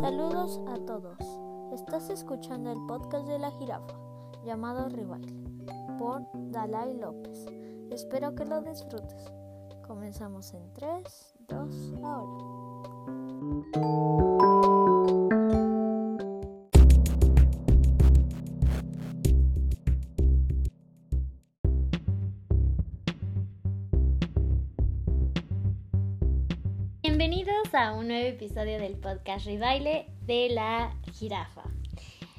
Saludos a todos. Estás escuchando el podcast de la jirafa llamado Rival por Dalai López. Espero que lo disfrutes. Comenzamos en 3, 2, ahora. A un nuevo episodio del podcast Ribaile de la jirafa.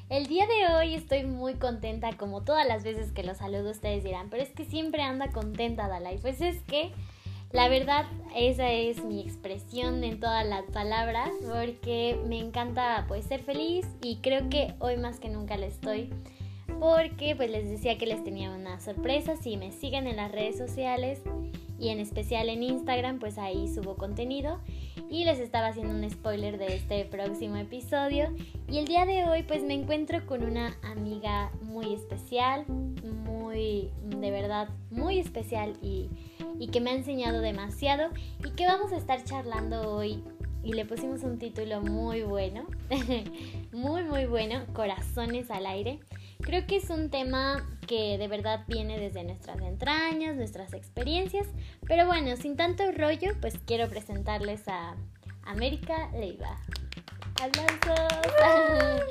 El día de hoy estoy muy contenta, como todas las veces que los saludo ustedes dirán, pero es que siempre anda contenta Dalai. Pues es que la verdad esa es mi expresión en todas las palabras, porque me encanta pues ser feliz y creo que hoy más que nunca lo estoy. Porque pues les decía que les tenía una sorpresa, si me siguen en las redes sociales y en especial en Instagram, pues ahí subo contenido y les estaba haciendo un spoiler de este próximo episodio. Y el día de hoy pues me encuentro con una amiga muy especial, muy, de verdad, muy especial y, y que me ha enseñado demasiado y que vamos a estar charlando hoy. Y le pusimos un título muy bueno, muy muy bueno, Corazones al aire. Creo que es un tema que de verdad viene desde nuestras entrañas, nuestras experiencias. Pero bueno, sin tanto rollo, pues quiero presentarles a América Leiva. ¡Aplausos!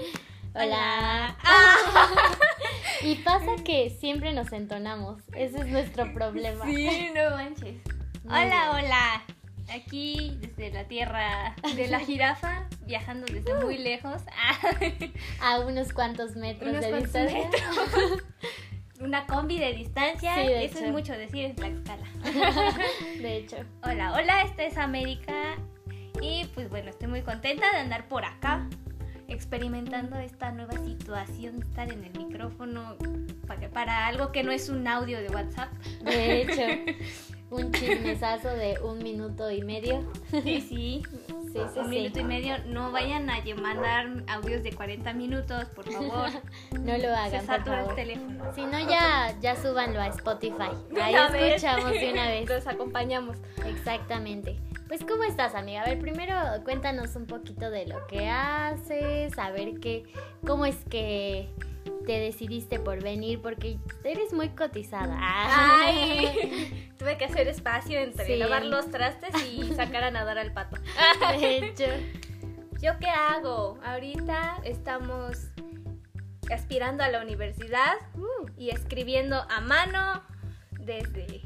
Hola. y pasa que siempre nos entonamos. Ese es nuestro problema. Sí, no manches. Muy hola, bien. hola. Aquí desde la tierra de la jirafa, viajando desde muy lejos. A unos cuantos metros Unos de cuantos distancia. metros. Una combi de distancia. Sí, de Eso hecho. es mucho decir en Tlaxcala. De hecho. Hola, hola, esta es América. Y pues bueno, estoy muy contenta de andar por acá, experimentando esta nueva situación estar en el micrófono para, para algo que no es un audio de WhatsApp. De hecho, un chismesazo de un minuto y medio. Sí, sí, Sí, sí, un sí. minuto y medio. No vayan a mandar audios de 40 minutos, por favor. No lo Se hagan, satura el teléfono. Si no, ya, ya súbanlo a Spotify. Ahí escuchamos de una vez. Los acompañamos. Exactamente. Pues, ¿cómo estás, amiga? A ver, primero cuéntanos un poquito de lo que haces, a ver qué, cómo es que te decidiste por venir, porque eres muy cotizada. Ay, tuve que hacer espacio entre Sí. lavar los trastes y sacar a nadar al pato. De hecho, ¿Yo qué hago? Ahorita estamos aspirando a la universidad y escribiendo a mano desde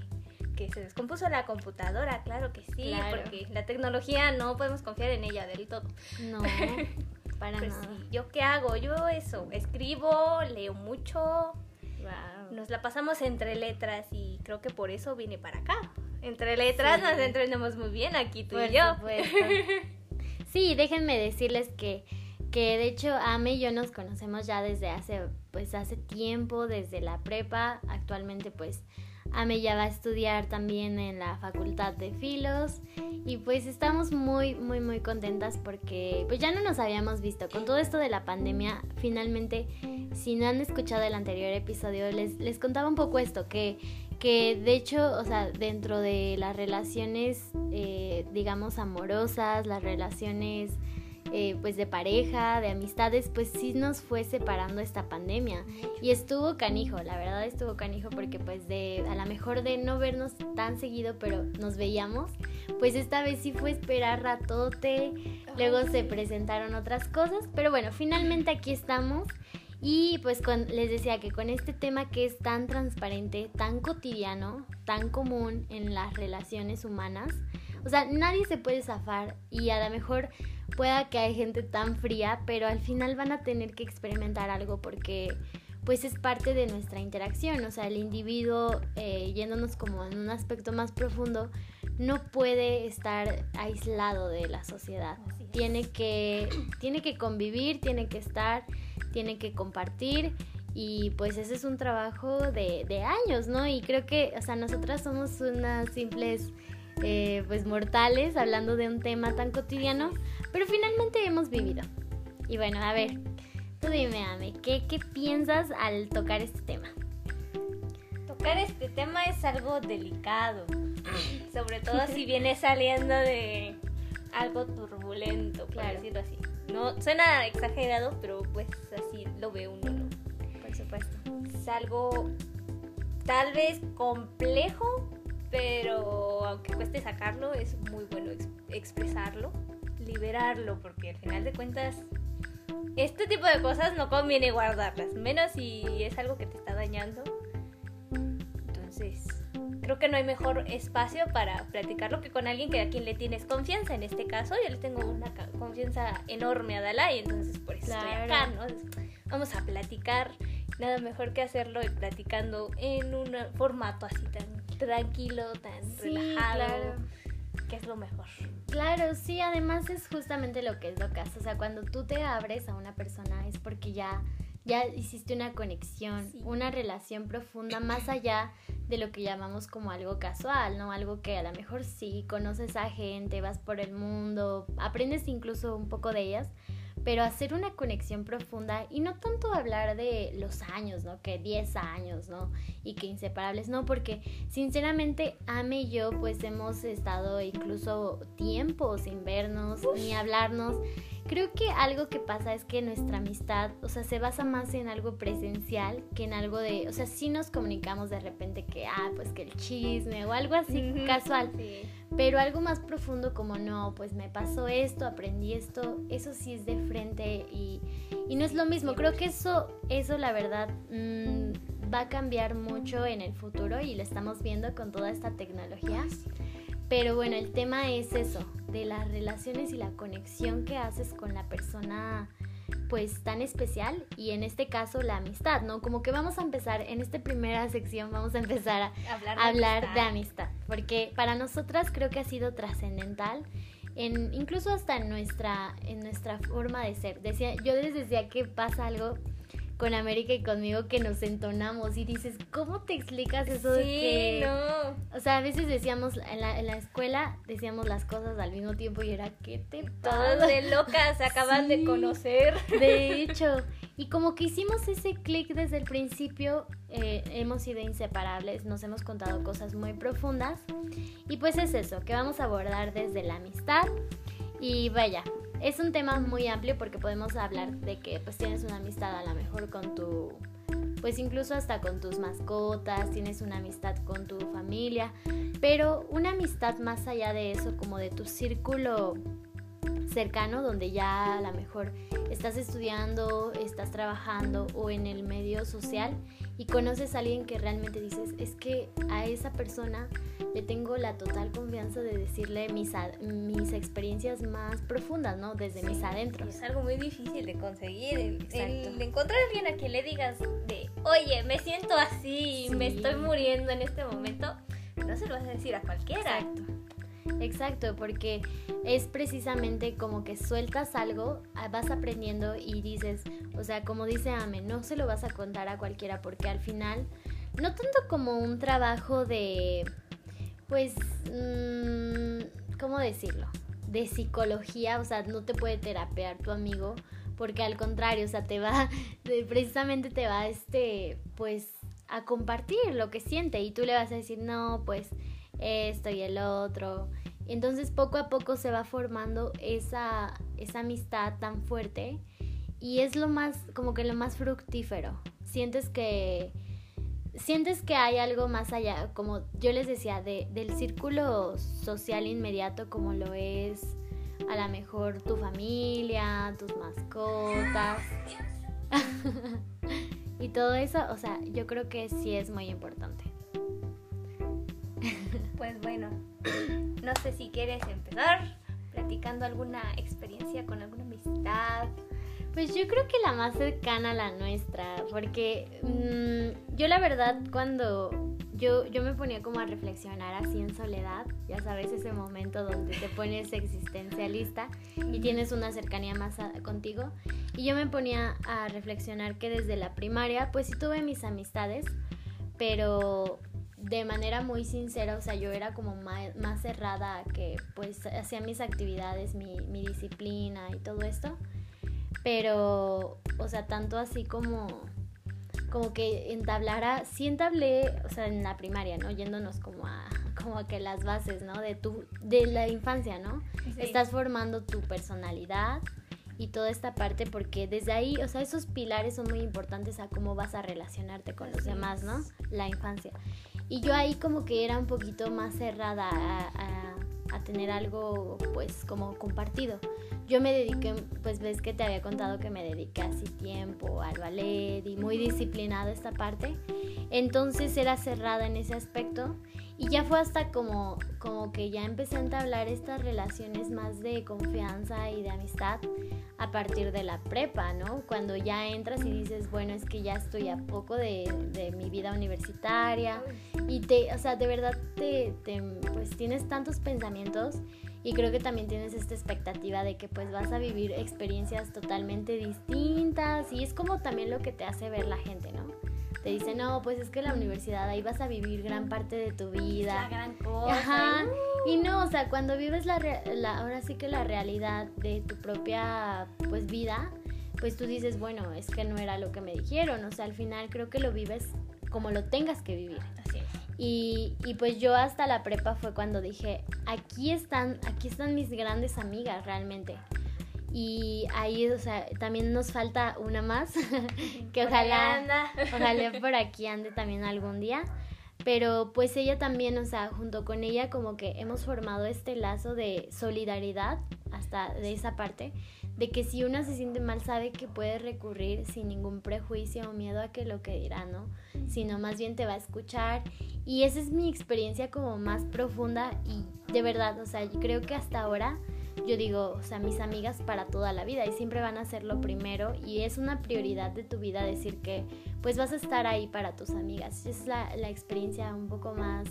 que se descompuso la computadora, claro que sí, Claro. porque la tecnología no podemos confiar en ella del todo. no, para Pues nada. sí, ¿yo qué hago? Yo eso, escribo, leo mucho, Wow. nos la pasamos entre letras y creo que por eso vine para acá. Entre letras Sí. nos entendemos muy bien aquí tú Por y yo. Sí, déjenme decirles que, que de hecho Ame y yo nos conocemos ya desde hace, pues hace tiempo, desde la prepa. Actualmente pues Ame ya va a estudiar también en la Facultad de Filos y pues estamos muy, muy, muy contentas porque pues ya no nos habíamos visto. Con todo esto de la pandemia, finalmente, si no han escuchado el anterior episodio, les, les contaba un poco esto, que que de hecho, o sea, dentro de las relaciones, eh, digamos, amorosas, las relaciones, eh, pues de pareja, de amistades, pues sí nos fue separando esta pandemia. Y estuvo canijo, la verdad estuvo canijo porque pues de, a lo mejor de no vernos tan seguido, pero nos veíamos, pues esta vez sí fue esperar ratote, luego se presentaron otras cosas, pero bueno, finalmente aquí estamos. Y pues les decía que con este tema que es tan transparente, tan cotidiano, tan común en las relaciones humanas, o sea, nadie se puede zafar y a lo mejor pueda que hay gente tan fría, pero al final van a tener que experimentar algo porque pues es parte de nuestra interacción, o sea, el individuo eh, yéndonos como en un aspecto más profundo no puede estar aislado de la sociedad, tiene que, tiene que convivir, tiene que estar, tiene que compartir. Y pues ese es un trabajo de, de años, ¿no? Y creo que, o sea, nosotras somos unas simples, eh, pues mortales, hablando de un tema tan cotidiano, pero finalmente hemos vivido. Y bueno, a ver, tú dime, Ame, ¿qué, qué piensas al tocar este tema? Tocar este tema es algo delicado, sobre todo si viene saliendo de algo turbulento, por Claro. decirlo así. no suena exagerado, pero pues así lo ve uno, ¿no? Por supuesto. Es algo tal vez complejo, pero aunque cueste sacarlo, es muy bueno ex- expresarlo, liberarlo, porque al final de cuentas este tipo de cosas no conviene guardarlas, menos si es algo que te está dañando. Entonces, creo que no hay mejor espacio para platicarlo que con alguien que a quien le tienes confianza. En este caso, yo le tengo una confianza enorme a Dalai, entonces por eso estoy acá, ¿no? Vamos a platicar. Nada mejor que hacerlo y platicando en un formato así tan tranquilo, tan Sí, relajado, claro. Que es lo mejor. Claro, sí, además es justamente lo que es lo caso. O sea, cuando tú te abres a una persona es porque ya, ya hiciste una conexión, Sí. una relación profunda más allá de lo que llamamos como algo casual, ¿no? Algo que a lo mejor sí, conoces a gente, vas por el mundo, aprendes incluso un poco de ellas, pero hacer una conexión profunda y no tanto hablar de los años, ¿no? Que 10 años, ¿no? Y que inseparables, no, porque sinceramente Ame y yo pues hemos estado incluso tiempo sin vernos ni hablarnos. Creo que algo que pasa es que nuestra amistad, o sea, se basa más en algo presencial que en algo de, o sea, sí nos comunicamos de repente que, ah, pues que el chisme o algo así casual, Sí. pero algo más profundo como no, pues me pasó esto, aprendí esto, eso sí es de frente y, y no es lo mismo. Creo que eso, eso la verdad mm, va a cambiar mucho en el futuro y lo estamos viendo con toda esta tecnología. Pero bueno, el tema es eso, de las relaciones y la conexión que haces con la persona pues tan especial y en este caso la amistad, ¿no? Como que vamos a empezar, en esta primera sección vamos a empezar a, Hablar, hablar de amistad. amistad, porque para nosotras creo que ha sido trascendental en incluso hasta en nuestra en nuestra forma de ser. Decía, yo les decía que pasa algo con América y conmigo que nos entonamos y dices, ¿cómo te explicas eso de que no. o sea, a veces decíamos en la, en la escuela decíamos las cosas al mismo tiempo y era ¿qué te Todos pasa? de locas se acaban Sí. de conocer. De hecho, y como que hicimos ese clic desde el principio, eh, hemos sido inseparables, nos hemos contado cosas muy profundas. Y pues es eso, que vamos a abordar desde la amistad. Y vaya, es un tema muy amplio porque podemos hablar de que pues tienes una amistad a lo mejor con tu, pues incluso hasta con tus mascotas, tienes una amistad con tu familia, pero una amistad más allá de eso, como de tu círculo cercano donde ya a lo mejor estás estudiando, estás trabajando o en el medio social y conoces a alguien que realmente dices, es que a esa persona le tengo la total confianza de decirle mis, mis experiencias más profundas, ¿no? Desde mis adentros. es algo muy difícil de conseguir. El, el de encontrar a alguien a quien le digas de, oye, me siento así, me estoy muriendo en este momento. No se lo vas a decir a cualquiera. Exacto. Exacto, porque es precisamente como que sueltas algo, ah, vas aprendiendo y dices, o sea, como dice Ame, no se lo vas a contar a cualquiera porque al final, no tanto como un trabajo de, pues, mm, ¿cómo decirlo? De psicología, o sea, no te puede terapear tu amigo, porque al contrario, o sea, te va, precisamente te va, este, pues, a compartir lo que siente y tú le vas a decir, no, pues, esto y el otro. Entonces poco a poco se va formando esa, esa amistad tan fuerte y es lo más, como que lo más fructífero. Sientes que, sientes que hay algo más allá, como yo les decía, de, del círculo social inmediato como lo es a lo mejor tu familia, tus mascotas. y todo eso, o sea, yo creo que sí es muy importante. Pues bueno, no sé si quieres empezar platicando alguna experiencia con alguna amistad. Pues yo creo que la más cercana a la nuestra, porque mm, yo la verdad cuando yo, yo me ponía como a reflexionar así en soledad, ya sabes, ese momento donde te pones existencialista y tienes una cercanía más a- contigo, y yo me ponía a reflexionar que desde la primaria, pues sí tuve mis amistades, pero de manera muy sincera, o sea, yo era como más, más cerrada a que pues hacía mis actividades, mi, mi disciplina y todo esto pero, o sea, tanto así como, como que entablara, sí entablé, o sea, en la primaria, ¿no? Yéndonos como a, como a que las bases, ¿no? De tu, de la infancia, ¿no? Sí. Estás formando tu personalidad y toda esta parte porque desde ahí, o sea, esos pilares son muy importantes a cómo vas a relacionarte con los demás, ¿no? La infancia. Y yo ahí como que era un poquito más cerrada a, tener algo pues como compartido. Yo me dediqué, pues ves que te había contado que me dediqué así tiempo al ballet y muy disciplinada esta parte. Entonces era cerrada en ese aspecto y ya fue hasta como, como que ya empecé a entablar estas relaciones más de confianza y de amistad a partir de la prepa, ¿no? Cuando ya entras y dices, bueno, es que ya estoy a poco de, de mi vida universitaria y te, o sea, de verdad te, te, pues tienes tantos pensamientos y creo que también tienes esta expectativa de que pues vas a vivir experiencias totalmente distintas y es como también lo que te hace ver la gente, ¿no? Te dicen, no, pues es que la universidad ahí vas a vivir gran parte de tu vida. La gran cosa. Ajá. Y no, o sea, cuando vives la, la, ahora sí que la realidad de tu propia, pues, vida, pues tú dices, bueno, es que no era lo que me dijeron. O sea, al final creo que lo vives como lo tengas que vivir. Así es. Y, y, pues yo hasta la prepa fue cuando dije, aquí están, aquí están mis grandes amigas realmente. Y ahí, o sea, también nos falta una más, que ojalá, ojalá por aquí ande también algún día. Pero pues ella también, o sea, junto con ella como que hemos formado este lazo de solidaridad hasta de esa parte, de que si una se siente mal sabe que puede recurrir sin ningún prejuicio o miedo a que lo que dirá, ¿no? Sino más bien te va a escuchar. Y esa es mi experiencia como más profunda y de verdad, o sea, yo creo que hasta ahora yo digo, o sea, mis amigas para toda la vida y siempre van a ser lo primero y es una prioridad de tu vida decir que pues vas a estar ahí para tus amigas. Es la, la experiencia un poco más,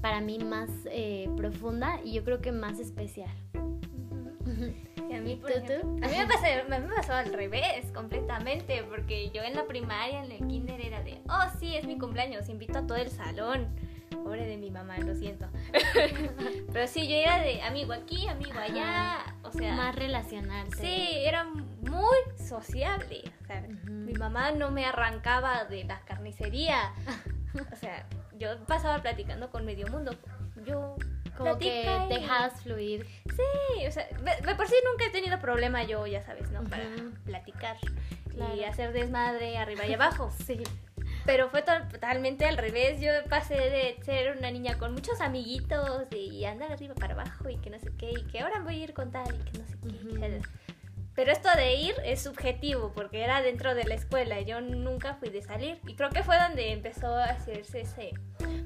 para mí, más eh, profunda y yo creo que más especial. a mí, por ejemplo, a mí me pasó, me pasó al revés completamente, porque yo en la primaria, en el kinder era de, oh sí, es mi cumpleaños, invito a todo el salón. Pobre de mi mamá, lo siento. Pero sí, yo era de amigo aquí, amigo allá, o sea... Más relacionarse. Sí, era muy sociable. O sea, mi mamá no me arrancaba de la carnicería. O sea, yo pasaba platicando con medio mundo. Yo como que dejas fluir. Sí, o sea, de, por sí nunca he tenido problema yo, ya sabes, ¿no? Para platicar y hacer desmadre arriba y abajo. sí. Pero fue totalmente al revés. Yo pasé de ser una niña con muchos amiguitos y andar arriba para abajo y que no sé qué, y que ahora voy a ir con tal y que no sé qué. Pero esto de ir es subjetivo porque era dentro de la escuela. Yo nunca fui de salir. Y creo que fue donde empezó a hacerse ese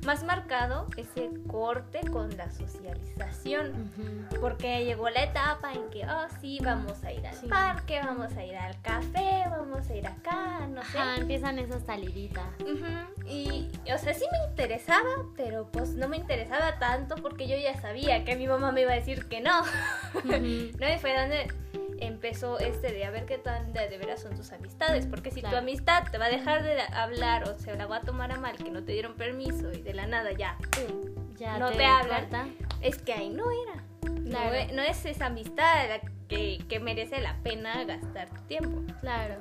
más marcado, ese corte con la socialización. Porque llegó la etapa en que, oh, sí, vamos a ir al parque, vamos a ir al café, vamos a ir acá, no sé. Ah, empiezan esas saliditas. Y, o sea, sí me interesaba, pero pues no me interesaba tanto porque yo ya sabía que mi mamá me iba a decir que no. no, y fue donde empezó este de a ver qué tan de, de veras son tus amistades, porque si tu amistad te va a dejar de hablar o se la va a tomar a mal que no te dieron permiso y de la nada ya, ya no te, hablan, es que ahí no era. No, es esa amistad que, que merece la pena gastar tu tiempo. Claro.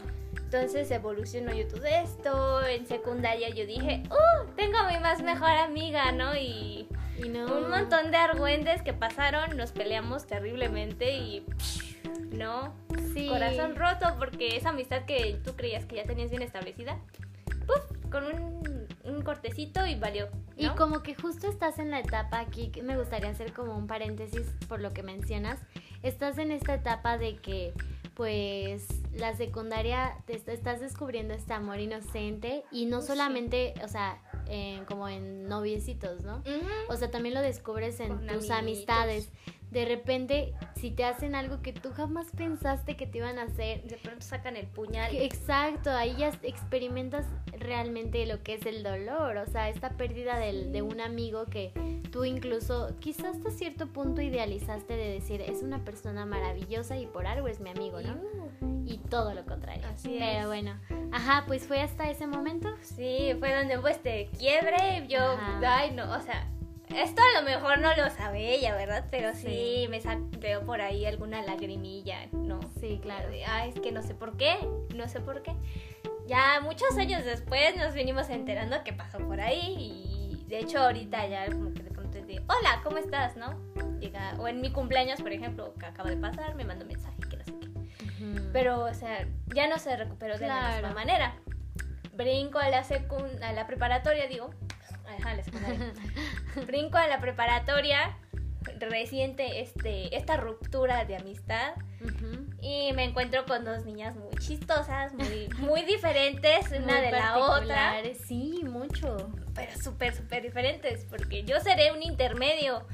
Entonces evolucionó yo todo esto. En secundaria yo dije, ¡uh! Tengo a mi más mejor amiga, ¿no? Y, y no. un montón de argüentes que pasaron, nos peleamos terriblemente y no, sí. corazón roto porque esa amistad que tú creías que ya tenías bien establecida, ¡puf! con un, un cortecito y valió. Y como que justo estás en la etapa aquí, que me gustaría hacer como un paréntesis por lo que mencionas, estás en esta etapa de que pues la secundaria te estás descubriendo este amor inocente y no solamente, o sea, como en noviecitos, ¿no? O sea, también lo descubres en tus amistades de repente, si te hacen algo que tú jamás pensaste que te iban a hacer, de pronto sacan el puñal. Exacto, ahí ya experimentas realmente lo que es el dolor, o sea, esta pérdida de un amigo que tú incluso quizás hasta cierto punto idealizaste de decir, es una persona maravillosa y por algo es mi amigo, ¿no? Todo lo contrario. Así Pero bueno, ajá, pues fue hasta ese momento. Sí, fue donde pues te quiebre, yo, ay no, o sea esto a lo mejor no lo sabe ella, ¿verdad? Pero sí, me veo por ahí alguna lagrimilla, ¿no? Sí, claro. Ay, es que no sé por qué, no sé por qué. Ya muchos años después nos vinimos enterando qué pasó por ahí y de hecho ahorita ya como que de pronto es de, hola, ¿cómo estás? ¿No? Llega, o en mi cumpleaños, por ejemplo, que acaba de pasar, me mandó un mensaje. que no sé qué. Pero, o sea, ya no se recuperó de la misma manera. Brinco a la, secund a la preparatoria, digo. Ajá, la secundaria. Brinco a la preparatoria, reciente este, esta ruptura de amistad. Y me encuentro con dos niñas muy chistosas, muy, muy diferentes una de la otra. Sí, mucho. Pero súper, súper diferentes, porque yo seré un intermedio,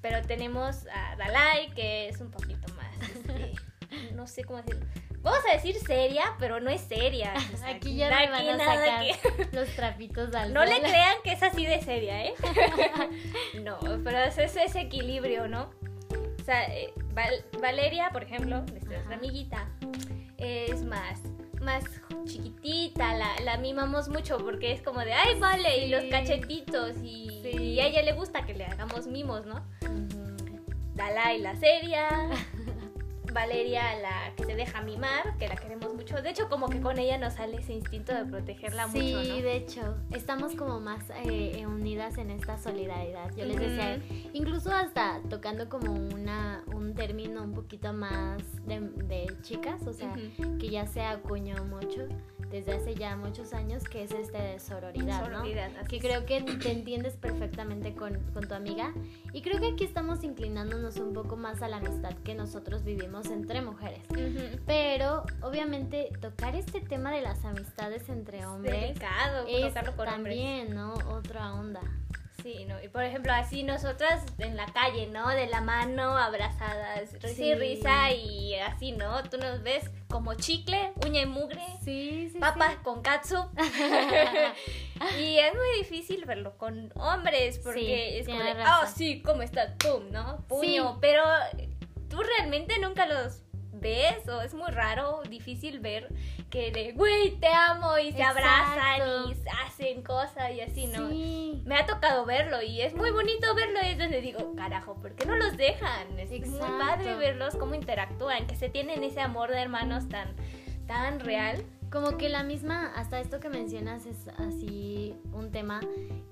pero tenemos a Dalai, que es un poquito más, este, no sé cómo decirlo. Vamos a decir seria, pero no es seria. aquí, ya me van a sacar los trapitos al No le crean que es así de seria, ¿eh? no, pero es ese equilibrio, ¿no? O sea, eh, Valeria, por ejemplo, nuestra amiguita, es más, más chiquitita, la, la, mimamos mucho porque es como de, ay, vale, y los cachetitos, y, a ella le gusta que le hagamos mimos, ¿no? Dalai la seria, Valeria la que se deja mimar, que la queremos mucho. De hecho, como que con ella nos sale ese instinto de protegerla mucho. Sí, de hecho, estamos como más eh, unidas en esta solidaridad. Yo les decía, incluso hasta tocando como una, un término un poquito más de, chicas, o sea, que ya se acuñó mucho desde hace ya muchos años, que es este de sororidad, ¿no? Que creo que te entiendes perfectamente con, con, tu amiga. Y creo que aquí estamos inclinándonos un poco más a la amistad que nosotros vivimos entre mujeres. Pero obviamente tocar este tema de las amistades entre hombres es también, ¿no? Otra onda. Sí, ¿no? Y por ejemplo, así nosotras en la calle, ¿no? De la mano, abrazadas, risa y risa y así, ¿no? Tú nos ves como chicle, uña y mugre, sí, sí, papas con katsu. y es muy difícil verlo con hombres porque es como de, ah, sí, ¿cómo estás? Pum, ¿no? Puño, pero tú realmente nunca los ves o es muy raro, difícil ver que de, güey, te amo y se abrazan y hacen cosas y así, ¿no? Me ha tocado verlo y es muy bonito verlo y es donde digo, carajo, ¿por qué no los dejan? Es muy padre verlos cómo interactúan, que se tienen ese amor de hermanos tan, tan real. Como que la misma, hasta esto que mencionas es así un tema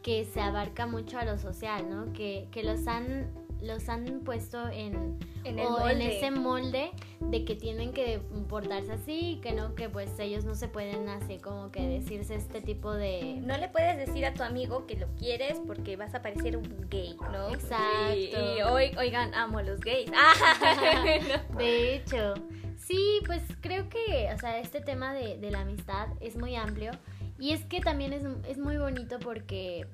que se abarca mucho a lo social, ¿no? Que, que los han los han puesto en, en, ese molde de que tienen que portarse así, que no, que pues ellos no se pueden así como que decirse este tipo de... No le puedes decir a tu amigo que lo quieres porque vas a parecer un gay, ¿no? Exacto. Y, hoy, oigan, amo a los gays. de hecho, sí, pues creo que, o sea, este tema de, de la amistad es muy amplio y es que también es, es muy bonito porque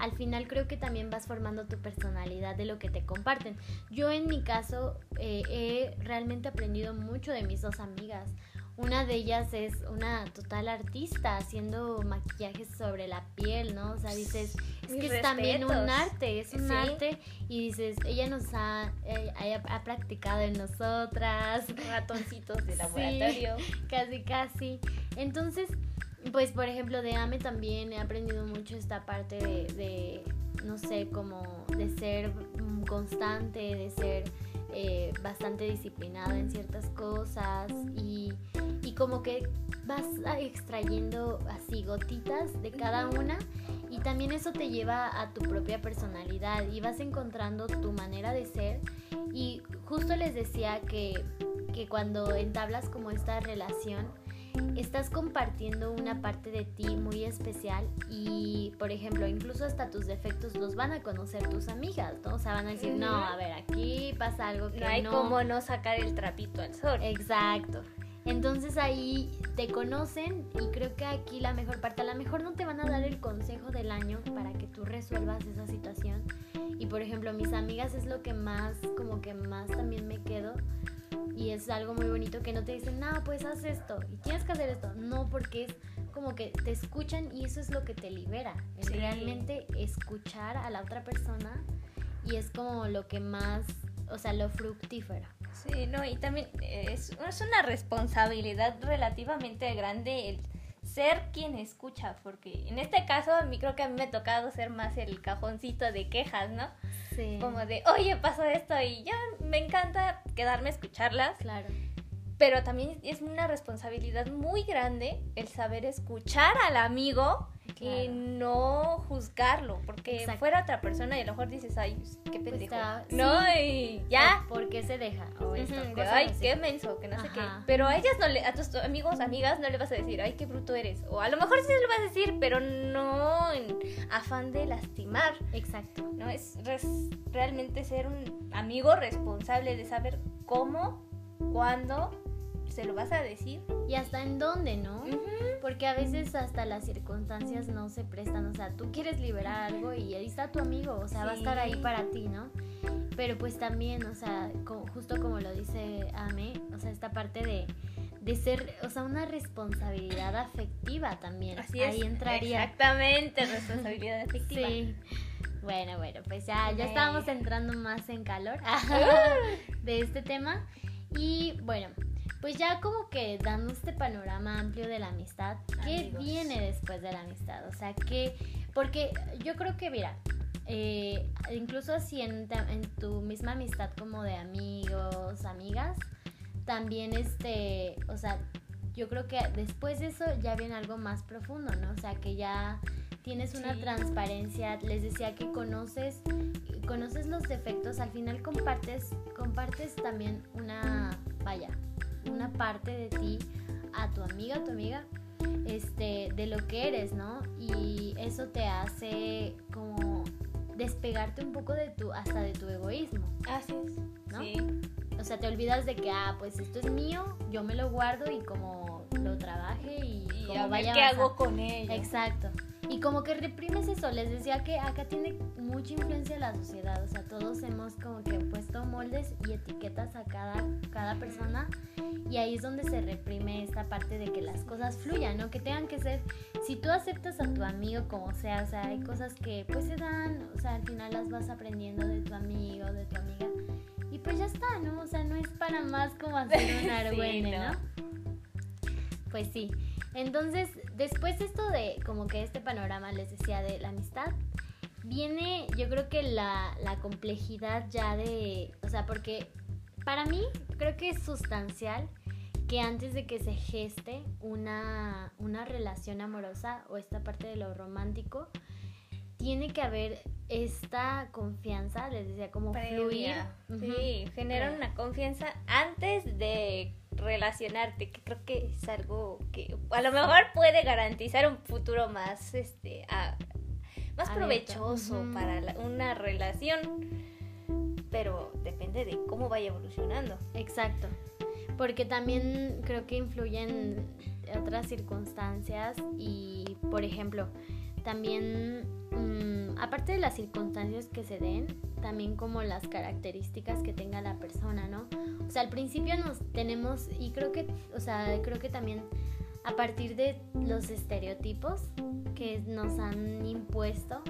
al final creo que también vas formando tu personalidad de lo que te comparten. Yo en mi caso eh, he realmente aprendido mucho de mis dos amigas. Una de ellas es una total artista haciendo maquillajes sobre la piel, ¿no? O sea, dices, es que es también un arte, es un arte. Y dices, ella nos ha, eh, ha practicado en nosotras. Ratoncitos de laboratorio. casi, casi. Entonces, pues por ejemplo de AME también he aprendido mucho esta parte de, no sé, como de ser constante, de ser eh, bastante disciplinada en ciertas cosas y, y, como que vas extrayendo así gotitas de cada una y también eso te lleva a tu propia personalidad y vas encontrando tu manera de ser. Y justo les decía que, que cuando entablas como esta relación estás compartiendo una parte de ti muy especial y, por ejemplo, incluso hasta tus defectos los van a conocer tus amigas, ¿no? O sea, van a decir, no, a ver, aquí pasa algo que no... hay como no sacar el trapito al sol. Exacto. Entonces ahí te conocen y creo que aquí la mejor parte, a lo mejor no te van a dar el consejo del año para que tú resuelvas esa situación. Y por ejemplo, mis amigas es lo que más, como que más también me quedo y es algo muy bonito que no te dicen, no, pues haz esto y tienes que hacer esto. No, porque es como que te escuchan y eso es lo que te libera. Es realmente escuchar a la otra persona y es como lo que más, o sea, lo fructífero. Sí, no, y también es, es una responsabilidad relativamente grande el ser quien escucha, porque en este caso a mí creo que a mí me ha tocado ser más el cajoncito de quejas, ¿no? Sí. Como de, oye, pasó esto y ya me encanta quedarme a escucharlas. Claro. Pero también es una responsabilidad muy grande el saber escuchar al amigo y no juzgarlo, porque Exacto. fuera otra persona y a lo mejor dices, ay, qué Pues pendejo. no, sí. y ya. ¿Por qué se deja? O esto, cosas ay, así. qué menso, que no sé qué. Pero a ellas no le, a tus amigos, amigas, no le vas a decir, ay, qué bruto eres. O a lo mejor sí lo vas a decir, pero no en afán de lastimar. Exacto. ¿no? Es res- realmente ser un amigo responsable de saber cómo, cuándo se lo vas a decir. Y hasta en dónde, ¿no? Porque a veces hasta las circunstancias no se prestan, o sea, tú quieres liberar algo y ahí está tu amigo, o sea, va a estar ahí para ti, ¿no? Pero pues también, o sea, justo como lo dice Ame, o sea, esta parte de, de ser, o sea, una responsabilidad afectiva también. Así es. Ahí entraría. Exactamente, responsabilidad afectiva. Sí. Bueno, bueno, pues ya, ya estábamos entrando más en calor de este tema. Y bueno, pues ya como que dando este panorama amplio de la amistad, ¿qué Amigos. viene después de la amistad? O sea, ¿qué? Porque yo creo que, mira, eh, incluso así en, tu misma amistad como de amigos, amigas, también este, o sea, yo creo que después de eso ya viene algo más profundo, ¿no? O sea, que ya tienes una Sí. transparencia, les decía que conoces conoces los defectos, al final compartes compartes también una vaya, una parte de ti a tu amiga, a tu amiga este de lo que eres, ¿no? Y eso te hace como despegarte un poco de tu hasta de tu egoísmo. Así es. ¿No? Sí. O sea, te olvidas de que, ah, pues esto es mío, yo me lo guardo y como lo trabaje y, Y como a ver vaya qué hago con ello. Exacto. Y como que reprimes eso, les decía que acá tiene mucha influencia la sociedad, o sea, todos hemos como que puesto moldes y etiquetas a cada, cada persona y ahí es donde se reprime esta parte de que las cosas fluyan, ¿no? Que tengan que ser, si tú aceptas a tu amigo como sea, o sea, hay cosas que pues se dan, o sea, al final las vas aprendiendo de tu amigo, de tu amiga y pues ya está, ¿no? O sea, no es para más como hacer un argüene, no. ¿no? Pues sí. Entonces, después de esto de como que este panorama les decía de la amistad, viene yo creo que la, la complejidad ya de, o sea, porque para mí creo que es sustancial que antes de que se geste una, una relación amorosa o esta parte de lo romántico, tiene que haber esta confianza, les decía, como fluir. Previa. Ujú. Sí, generar una confianza antes de relacionarte, que creo que es algo que a lo mejor puede garantizar un futuro más este a- más provechoso para la- una relación, pero depende de cómo vaya evolucionando. Exacto. Porque también creo que influyen otras circunstancias y, por ejemplo, también, mm, aparte de las circunstancias que se den, también como las características que tenga la persona, ¿no? O sea, al principio nos tenemos, y creo que, o sea, creo que también a partir de los estereotipos que nos han impuesto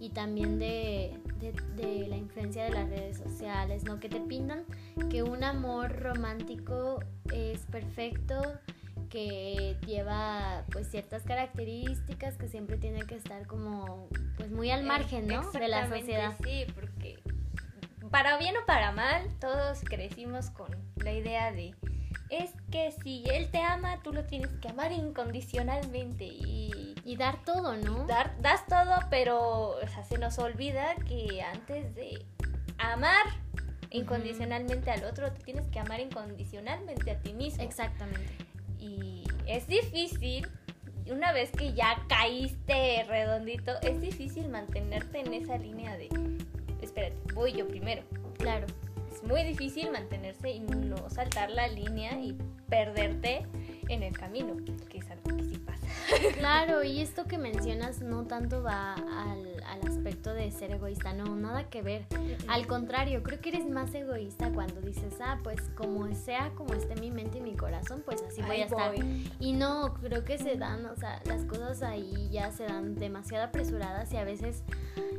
y también de, de- de la influencia de las redes sociales, ¿no? Que te pintan que un amor romántico es perfecto, que lleva pues ciertas características, que siempre tiene que estar como pues muy al margen, ¿no? De la sociedad. Sí, porque para bien o para mal, todos crecimos con la idea de es que si él te ama, tú lo tienes que amar incondicionalmente y Y dar todo, ¿no? dar, das todo, pero o sea, se nos olvida que antes de amar incondicionalmente al otro, te tienes que amar incondicionalmente a ti mismo. Exactamente. Y es difícil, una vez que ya caíste redondito, es difícil mantenerte en esa línea de, espérate, voy yo primero. Claro. Es muy difícil mantenerse y no saltar la línea y perderte en el camino, que es algo que sí pasa. Claro, y esto que mencionas no tanto va al, al aspecto de ser egoísta, no, nada que ver. Al contrario, creo que eres más egoísta cuando dices, ah, pues como sea, como esté mi mente y mi corazón, pues así voy Ahí a estar. voy. Y no, creo que se dan, o sea, las cosas ahí ya se dan demasiado apresuradas y a veces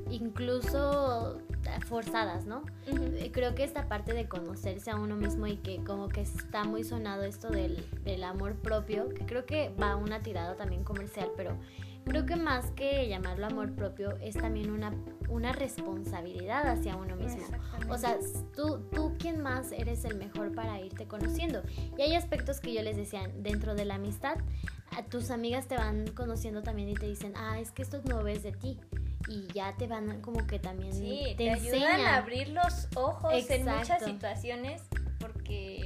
incluso forzadas, ¿no? Ujú. Eh, Creo que esta parte de conocerse a uno mismo y que como que está muy sonado esto del, del amor propio, que creo que va una tirada también comercial, pero creo que más que llamarlo amor propio es también una, una responsabilidad hacia uno mismo. O sea, tú, tú quién más eres el mejor para irte conociendo. Y hay aspectos que yo les decía, dentro de la amistad a tus amigas te van conociendo también y te dicen, ah, es que esto no ves de ti. Y ya te van como que también Sí, te, te, ayudan a abrir los ojos en muchas situaciones porque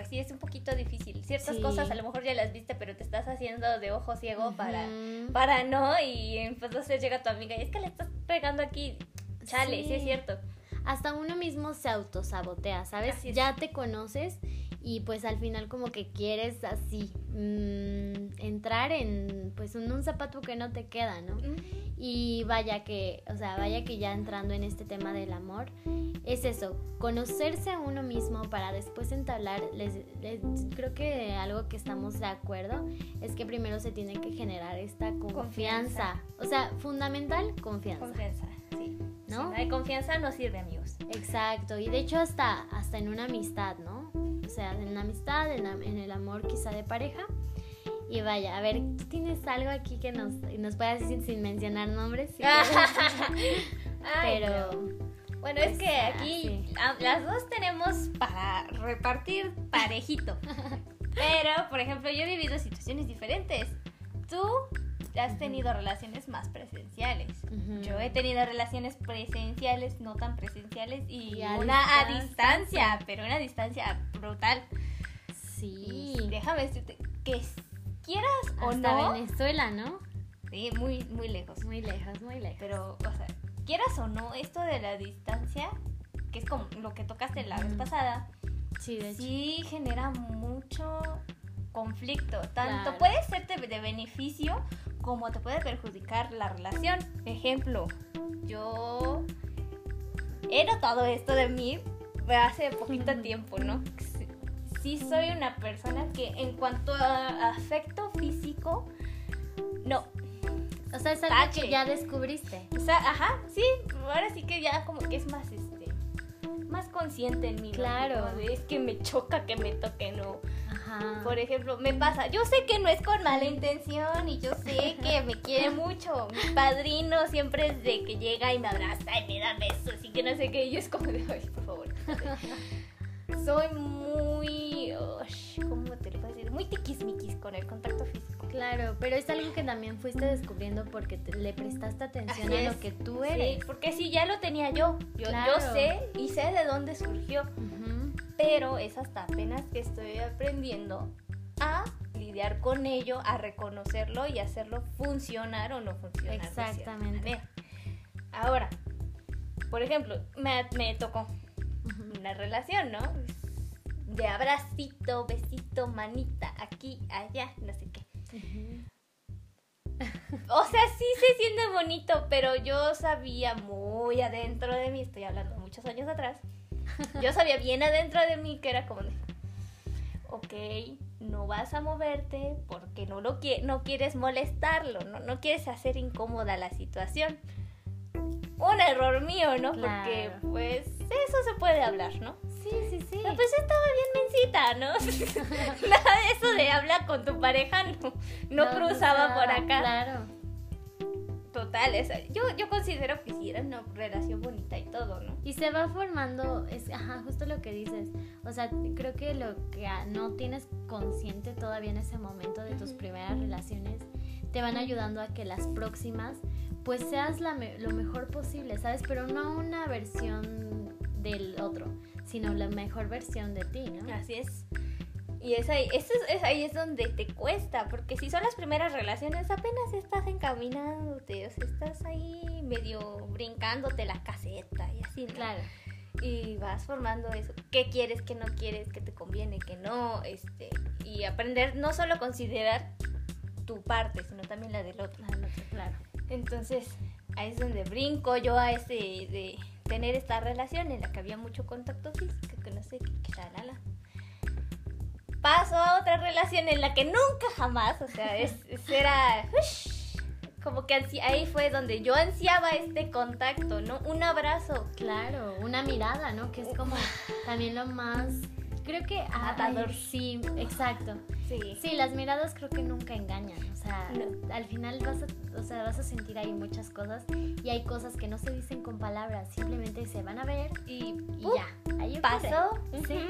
pues sí es un poquito difícil. Ciertas Sí. cosas a lo mejor ya las viste, pero te estás haciendo de ojo ciego para para no y entonces llega tu amiga y es que le estás pegando aquí. Chale, sí, Sí. es cierto. hasta uno mismo se autosabotea, ¿sabes? Ya te conoces y pues al final como que quieres así mm, entrar en pues en un zapato que no te queda, ¿no? Y vaya que, o sea, vaya que ya entrando en este tema del amor, es eso, conocerse a uno mismo para después entablar, les, les- creo que algo que estamos de acuerdo es que primero se tiene que generar esta confianza. Confianza. O sea, fundamental, confianza. Confianza, sí. ¿No? Si no hay confianza no sirve, amigos. Exacto, y de hecho hasta, hasta en una amistad, ¿no? O sea, en la amistad, en, la- en el amor quizá de pareja. Y vaya, a ver, ¿tú tienes algo aquí que nos, nos puedas decir sin mencionar nombres? Si quieres? Ay, Pero, no. Bueno, pues, es que ah, aquí sí. ah, las dos tenemos para repartir parejito. Pero, por ejemplo, yo he vivido situaciones diferentes. Tú has tenido relaciones más presenciales. Yo he tenido relaciones presenciales, no tan presenciales, y, Y a una a distancia. pero una distancia brutal. sí, Y déjame decirte que quieras o hasta no, Venezuela, ¿no? sí, muy, muy lejos. Muy lejos, muy lejos. Pero, o sea, quieras o no, esto de la distancia, que es como lo que tocaste la vez pasada, sí, de hecho. sí genera mucho conflicto. Tanto Claro. puede ser de, de beneficio como te puede perjudicar la relación. Ejemplo, yo he notado esto de mí hace poquito tiempo, ¿no? Sí- soy una persona que en cuanto a afecto físico, no, O sea, es algo Tache. que ya descubriste. O sea, ajá, sí, ahora sí que ya como que es más este más consciente en mí. Claro. Es que me choca que me toque, no. Ajá. Por ejemplo, me pasa, yo sé que no es con mala intención y yo sé que me quiere mucho. Mi padrino siempre es de que llega y me abraza y me da besos y que no sé qué. Y yo es como de, ay, por favor. Soy muy, ¿cómo te lo puedo decir? Muy tiquismiquis con el contacto físico. Claro, pero es algo que también fuiste descubriendo porque te- le prestaste atención Así a es. lo que tú Sí, eres. porque sí, ya lo tenía yo. Yo, Claro. yo sé y sé de dónde surgió. Ujú. Pero es hasta apenas que estoy aprendiendo a lidiar con ello, a reconocerlo y hacerlo funcionar o no funcionar. Exactamente. Ahora, por ejemplo, me, me tocó una relación, ¿no? De abracito, besito, manita, aquí, allá, no sé qué. O sea, sí se siente bonito, pero yo sabía muy adentro de mí, estoy hablando muchos años atrás, yo sabía bien adentro de mí que era como de, ok, no vas a moverte porque no, lo qui- no quieres molestarlo, no, no quieres hacer incómoda la situación. Un error mío, ¿no? Porque pues eso se puede hablar, ¿no? Sí, sí, sí. Pero, pues estaba bien mencita, ¿no? Nada de eso de hablar con tu pareja no, no cruzaba por acá. Claro. Total, esa- yo, yo considero que sí era una relación bonita y todo, ¿no? Y se va formando, es, ajá, justo lo que dices. O sea, creo que lo que no tienes consciente todavía en ese momento de tus primeras relaciones te van ayudando a que las próximas pues seas la me- lo mejor posible, ¿sabes? Pero no una versión del otro, sino la mejor versión de ti, ¿no? Así es. Y es ahí, eso es, es ahí es donde te cuesta, porque si son las primeras relaciones, apenas estás encaminándote, o sea, estás ahí medio brincándote la caseta y así, ¿no? Claro. Y vas formando eso, qué quieres, qué no quieres, qué te conviene, qué no, este, y aprender no solo considerar tu parte, sino también la del otro. Ah, no, sí, claro. Entonces, ahí es donde brinco yo a ese de tener esta relación en la que había mucho contacto físico, que no sé qué, que shalala. Paso a otra relación en la que nunca jamás, o sea, es, es- era ush, como que ahí fue donde yo ansiaba este contacto, ¿no? Un abrazo. Claro, una mirada, ¿no? Que es como también lo más... Creo que... ah, Matador. ay, sí, exacto. Sí. Sí, las miradas creo que nunca engañan. O sea, No. al final vas a, o sea, vas a sentir ahí muchas cosas y hay cosas que no se dicen con palabras, simplemente se van a ver Y y ¡pum! ya. Ahí pasó. Sí,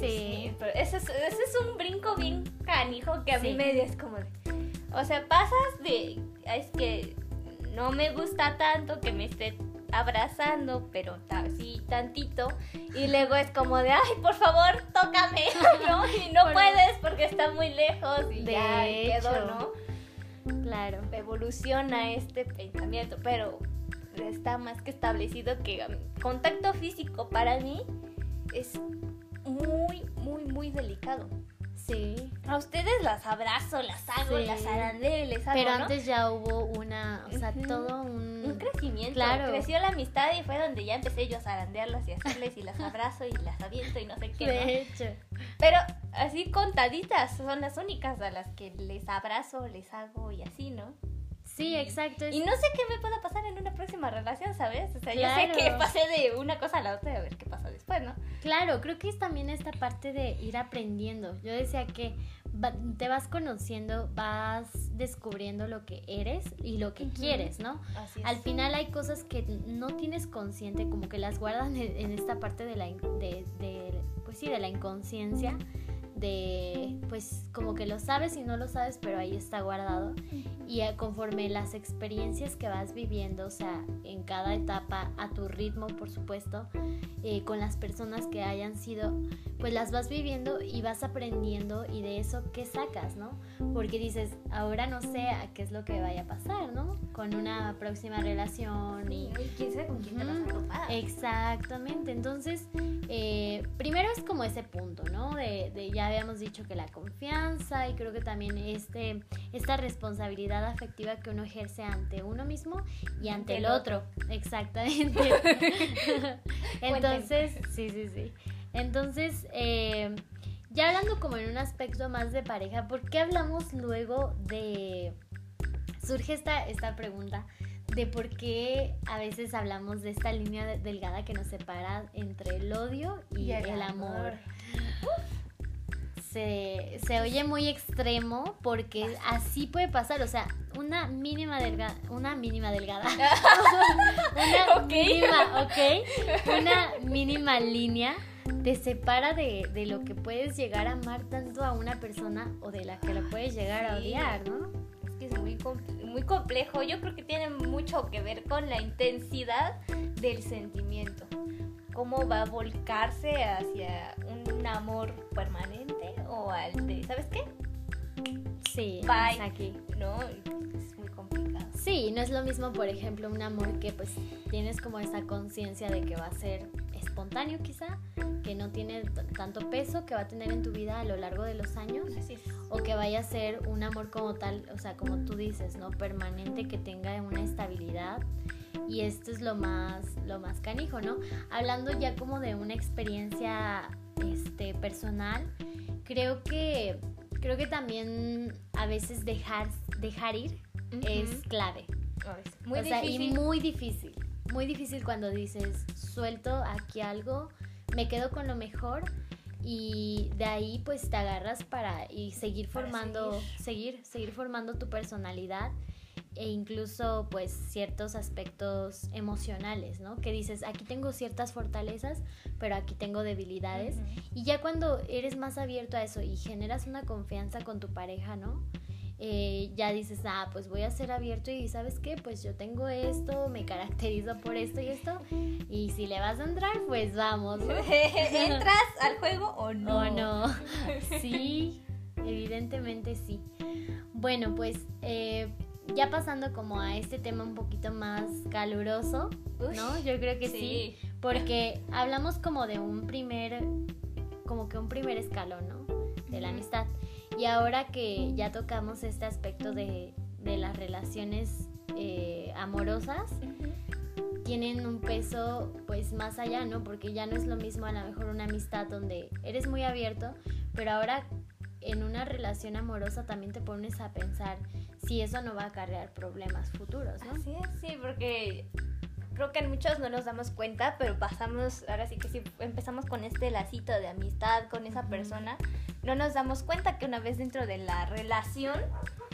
Sí. pero ese es, ese es un brinco bien canijo que a mí me dio es como de... O sea, pasas de... Es que no me gusta tanto que me esté abrazando, pero sí tantito. Y luego es como de, ay, por favor, tócame, ¿no? Y no puedes porque está muy lejos y De ya ahí quedó, hecho. ¿no? Claro. evoluciona este pensamiento, pero está más que establecido que um, contacto físico para mí es muy, muy, muy delicado. Sí. A ustedes las abrazo, las hago, Sí. las arandeo, les hago, Pero ¿no? antes ya hubo una, o sea, todo un... un crecimiento, Claro. creció la amistad y fue donde ya empecé yo a zarandearlas y a hacerles y las abrazo y las aviento y no sé qué, ¿no? De hecho. Pero así contaditas son las únicas a las que les abrazo, les hago y así, ¿no? Sí, exacto. es- Y no sé qué me pueda pasar en una próxima relación, ¿sabes? O sea, yo Claro. sé que pasé de una cosa a la otra y a ver qué pasa después, ¿no? Claro, creo que es también esta parte de ir aprendiendo. Yo decía que te vas conociendo, vas descubriendo lo que eres y lo que Ujú. quieres, ¿no? Así Al final hay cosas que no tienes consciente, como que las guardan en esta parte de la, de, de- pues sí, de la inconsciencia, de, pues como que lo sabes y no lo sabes, pero ahí está guardado. Y eh, conforme las experiencias que vas viviendo, o sea, en cada etapa, a tu ritmo, por supuesto, eh, con las personas que hayan sido, pues las vas viviendo y vas aprendiendo y de eso, ¿qué sacas, no? Porque dices, ahora no sé a qué es lo que vaya a pasar, ¿no? Con una próxima relación y... Y quién sabe con quién te vas a topar. Exactamente, entonces eh, primero es como ese punto, ¿no? De, de ya habíamos dicho que la confianza y creo que también este, esta responsabilidad afectiva que uno ejerce ante uno mismo y ante el El otro, exactamente. Entonces, sí, sí, sí. Entonces, eh, ya hablando como en un aspecto más de pareja, ¿por qué hablamos luego de... Surge esta, esta pregunta de por qué a veces hablamos de esta línea de- delgada que nos separa entre el odio y, el, amor. Se, se oye muy extremo porque así puede pasar, o sea, una mínima delgada, una mínima delgada, una mínima, ok, una mínima línea te separa de, de lo que puedes llegar a amar tanto a una persona o de la que lo puedes llegar a odiar, ¿no? Es que es muy, com- muy complejo. Yo creo que tiene mucho que ver con la intensidad del sentimiento. Cómo va a volcarse hacia un amor permanente o al de, ¿sabes qué? Sí, Bye. aquí. No, es muy complicado. Sí, no es lo mismo, por ejemplo, un amor que pues tienes como esa conciencia de que va a ser espontáneo quizá, que no tiene tanto peso que va a tener en tu vida a lo largo de los años, Así es. o que vaya a ser un amor como tal, o sea, como tú dices, ¿no? Permanente, que tenga una estabilidad. Y esto es lo más, lo más canijo, ¿no? Hablando ya como de una experiencia este, personal, creo que, creo que también a veces dejar, dejar ir es clave. Oh, es muy o sea, difícil. y muy difícil. Muy difícil cuando dices, suelto aquí algo, me quedo con lo mejor y de ahí pues te agarras para y seguir Para formando, seguir, seguir formando tu personalidad e incluso pues ciertos aspectos emocionales, ¿no? Que dices, aquí tengo ciertas fortalezas, pero aquí tengo debilidades. Ujú. Y ya cuando eres más abierto a eso y generas una confianza con tu pareja, ¿no? Eh, ya dices, ah, pues voy a ser abierto y sabes qué, pues yo tengo esto, me caracterizo por esto y esto. Y si le vas a entrar, pues vamos, ¿no? ¿Entras al juego o no? ¿O no? Sí, evidentemente sí. Bueno, pues eh, ya pasando como a este tema un poquito más caluroso, ¿no? Yo creo que sí. sí. Porque hablamos como de un primer, como que un primer escalón, ¿no? De la amistad. Y ahora que ya tocamos este aspecto de, de las relaciones eh, amorosas, tienen un peso pues más allá, ¿no? Porque ya no es lo mismo a lo mejor una amistad donde eres muy abierto, pero ahora en una relación amorosa también te pones a pensar si eso no va a acarrear problemas futuros, ¿no? Así es, sí, porque creo que en muchos no nos damos cuenta, pero pasamos, ahora sí que sí, empezamos con este lacito de amistad con esa persona, no nos damos cuenta que una vez dentro de la relación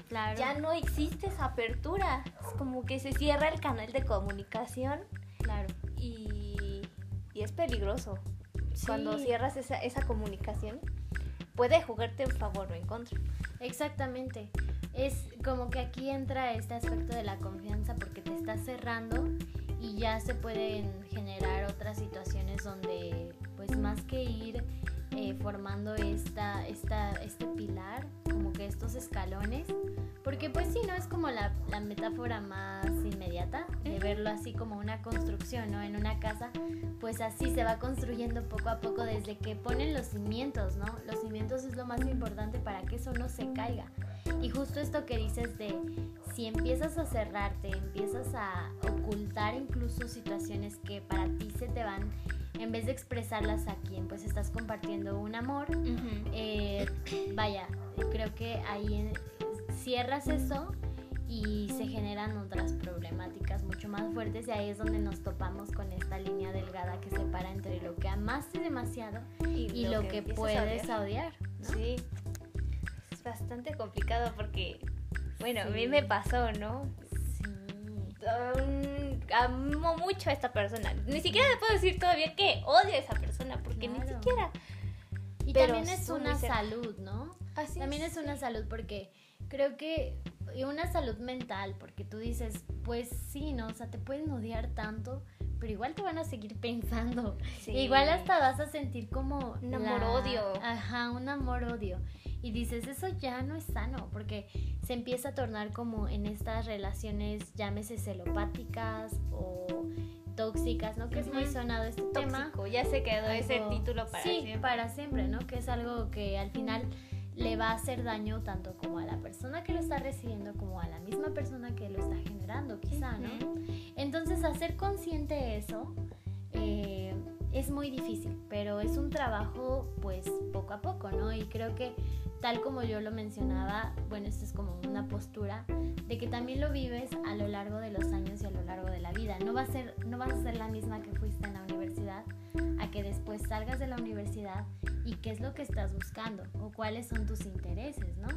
Claro. ya no existe esa apertura, es como que se cierra el canal de comunicación Claro. y, y es peligroso. cuando Sí. cierras esa, esa comunicación, puede jugarte en favor o en contra. Exactamente. Es como que aquí entra este aspecto de la confianza porque te estás cerrando y ya se pueden generar otras situaciones donde pues más que ir eh, formando esta, esta, este pilar, como que estos escalones, porque pues sí, ¿no? Es como la, la metáfora más inmediata de verlo así como una construcción, ¿no? En una casa, pues así se va construyendo poco a poco desde que ponen los cimientos, ¿no? Los cimientos es lo más importante para que eso no se caiga. Y justo esto que dices de si empiezas a cerrarte, empiezas a ocultar incluso situaciones que para ti se te van, en vez de expresarlas a quien pues estás compartiendo un amor, eh, vaya, creo que ahí cierras eso y se generan otras problemáticas mucho más fuertes y ahí es donde nos topamos con esta línea delgada que separa entre lo que amaste demasiado y lo, que, puedes odiar. odiar. ¿no? Sí. Es bastante complicado porque, bueno, a mí me pasó, ¿no? Sí. Um, amo mucho a esta persona. Ni siquiera le puedo decir todavía que odio a esa persona porque ni siquiera. Y Pero también es una salud, ¿no? Así También es una salud porque creo que y una salud mental, porque tú dices, pues sí, ¿no? O sea, te pueden odiar tanto, pero igual te van a seguir pensando. Sí. Igual hasta vas a sentir como Un amor-odio. Ajá, un amor-odio. Y dices, eso ya no es sano, porque se empieza a tornar como en estas relaciones, llámese celopáticas o tóxicas, ¿no? Que es muy sonado este tema. Ya se quedó ese título para sí, siempre. para siempre, ¿no? Que es algo que al final le va a hacer daño tanto como a la persona que lo está recibiendo como a la misma persona que lo está generando, quizá, ¿no? Entonces, hacer consciente eso eh, es muy difícil, pero es un trabajo, pues, poco a poco, ¿no? Y creo que, tal como yo lo mencionaba, bueno, esto es como una postura de que también lo vives a lo largo de los años y a lo largo de la vida. No va a ser, no vas a ser la misma que fuiste en la universidad, a que después salgas de la universidad y qué es lo que estás buscando o cuáles son tus intereses, ¿no?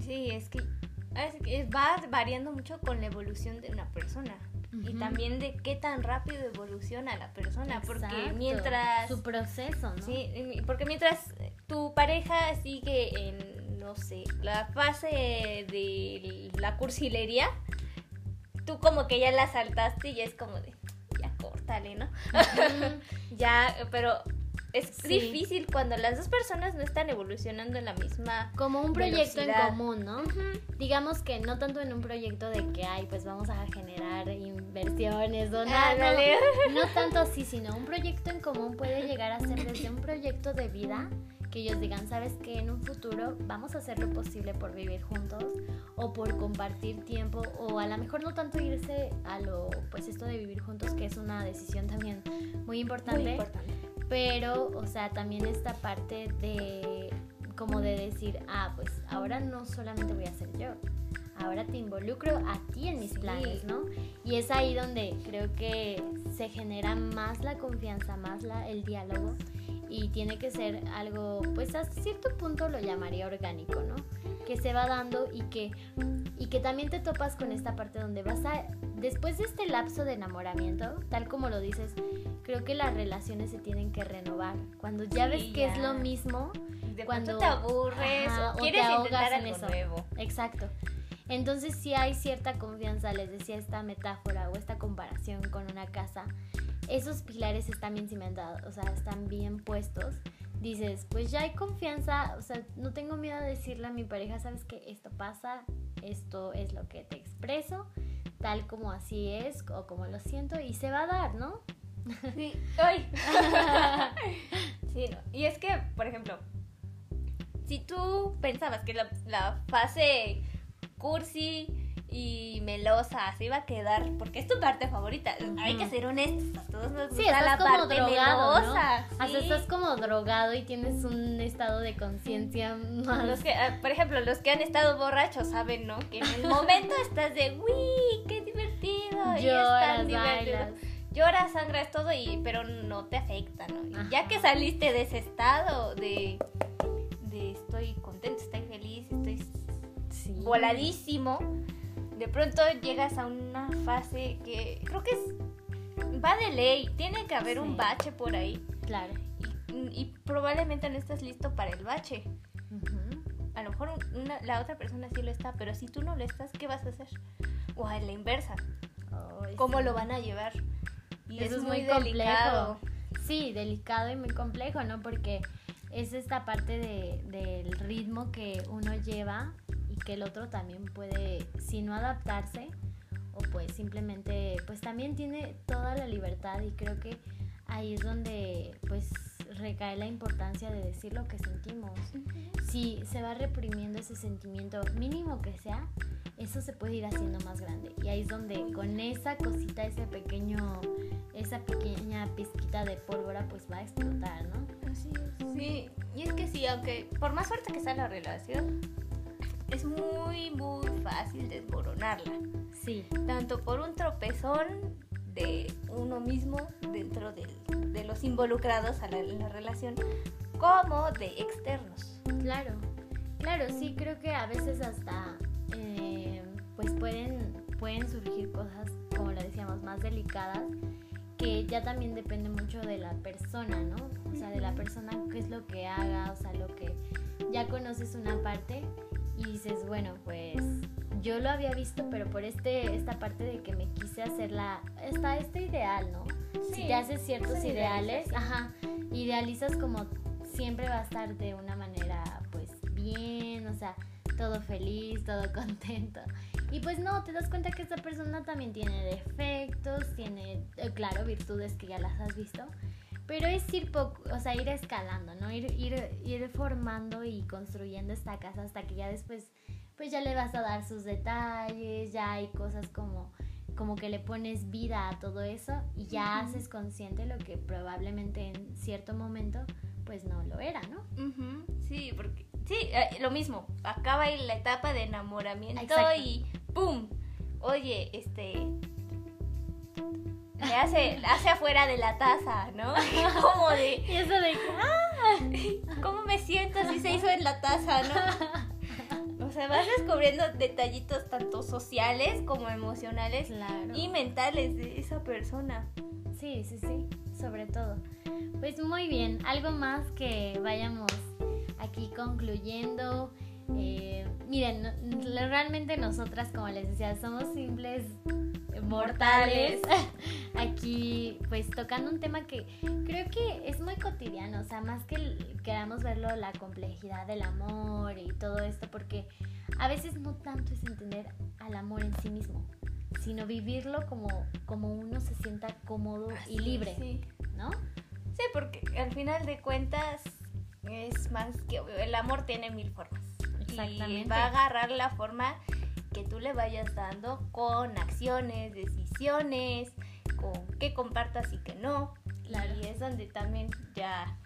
Sí, es que, es que va variando mucho con la evolución de una persona. Y también de qué tan rápido evoluciona la persona. Porque mientras. Su proceso, ¿no? Sí, porque mientras tu pareja sigue en, no sé, la fase de la cursilería, tú como que ya la saltaste y ya es como de, ya córtale, ¿no? Ya, pero es Sí. difícil cuando las dos personas no están evolucionando en la misma... Como un proyecto en común, ¿no? Digamos que no tanto en un proyecto de que, ay, pues vamos a generar inversiones. Ándale. No, no tanto así, sino un proyecto en común puede llegar a ser desde un proyecto de vida que ellos digan, sabes que en un futuro vamos a hacer lo posible por vivir juntos o por compartir tiempo o a lo mejor no tanto irse a lo, pues esto de vivir juntos que es una decisión también muy importante Muy importante. Pero, o sea, también esta parte de como de decir, ah, pues ahora no solamente voy a ser yo, ahora te involucro a ti en mis Sí. planes, ¿no? Y es ahí donde creo que se genera más la confianza, más la, el diálogo y tiene que ser algo, pues hasta cierto punto lo llamaría orgánico, ¿no? Que se va dando y que, y que también te topas con esta parte donde vas a, después de este lapso de enamoramiento, tal como lo dices, creo que las relaciones se tienen que renovar. Cuando ya Sí, ves que es lo mismo, De Cuando- te aburres Ajá, o o te intentar en algo eso. nuevo. Exacto. Entonces si hay cierta confianza, les decía esta metáfora o esta comparación con una casa, esos pilares están bien cimentados, o sea, están bien puestos. Dices, pues ya hay confianza, o sea, no tengo miedo de decirle a mi pareja, sabes que esto pasa, esto es lo que te expreso, tal como así es o como lo siento y se va a dar, ¿no? Sí. ¡Ay! sí, no. Y es que, por ejemplo, si tú pensabas que la, la fase cursi y melosa se iba a quedar, porque es tu parte favorita, hay que ser honestos, a todos nos gusta Sí, la parte drogado, ¿no? melosa. Hasta sí. estás como drogado y tienes un estado de conciencia más... Los que, ah, por ejemplo, los que han estado borrachos saben, ¿no? Que en el momento estás de, uy, qué divertido, y es Lloras, tan divertido. bailas. Lloras, sangras, todo, y, pero no te afecta, ¿no? Y ya que saliste de ese estado de, de estoy contento, estoy feliz, estoy Sí. voladísimo, de pronto llegas a una fase que creo que es, va de ley, tiene que haber Sí. un bache por ahí. Claro. Y y probablemente no estás listo para el bache. A lo mejor una, la otra persona sí lo está, pero si tú no lo estás, ¿qué vas a hacer? O a la inversa. ¿Cómo lo van a llevar? Y Eso es, muy, delicado. Sí, delicado y muy complejo, ¿no? Porque es esta parte de, del ritmo que uno lleva y que el otro también puede, si no adaptarse, o pues simplemente, pues también tiene toda la libertad y creo que ahí es donde pues recae la importancia de decir lo que sentimos. Si se va reprimiendo ese sentimiento, mínimo que sea, eso se puede ir haciendo más grande. Y ahí es donde con esa cosita, ese pequeño, esa pequeña pizquita de pólvora, pues va a explotar, ¿no? Y es que sí, aunque por más fuerte que sea la relación, es muy, muy fácil desmoronarla. Sí. Tanto por un tropezón de uno mismo dentro de los involucrados a la relación, como de externos. Claro, claro, sí, creo que a veces hasta eh, pues pueden, pueden surgir cosas, como lo decíamos, más delicadas, que ya también depende mucho de la persona, ¿no? O sea, de la persona, qué es lo que haga, o sea, lo que ya conoces una parte y dices, bueno, pues yo lo había visto, pero por este esta parte de que me quise hacer la está este ideal, ¿no? si te haces ciertos ideales, ajá, idealizas como siempre va a estar de una manera pues bien, o sea, todo feliz, todo contento. Y pues no, te das cuenta que esta persona también tiene defectos, tiene, eh, claro, virtudes que ya las has visto, pero es ir poco, o sea, ir escalando, ¿no? Ir, ir, ir formando y construyendo esta casa hasta que ya después, pues ya le vas a dar sus detalles, ya hay cosas como, como que le pones vida a todo eso y ya haces consciente lo que probablemente en cierto momento, pues no lo era, ¿no? Sí, porque, sí, eh, lo mismo, acaba ahí la etapa de enamoramiento y ¡pum! Oye, este, le hace, hace afuera de la taza, ¿no? Como de. Y eso de. ¡Ah! ¿Cómo me siento si se hizo en la taza, no? O sea, vas descubriendo detallitos tanto sociales como emocionales y mentales de esa persona. Sí, sí, sí, sobre todo. Pues muy bien, algo más que vayamos aquí concluyendo. Eh, miren, realmente nosotras, como les decía, somos simples mortales. Aquí, pues tocando un tema que creo que es muy cotidiano, o sea, más que queramos verlo, la complejidad del amor y todo esto, porque a veces no tanto es entender al amor en sí mismo, sino vivirlo como, como uno se sienta cómodo y libre, ¿no? Sí, porque al final de cuentas es más que el amor tiene mil formas. Exactamente. Y va a agarrar la forma que tú le vayas dando con acciones, decisiones, con qué compartas y qué no. Y es donde también ya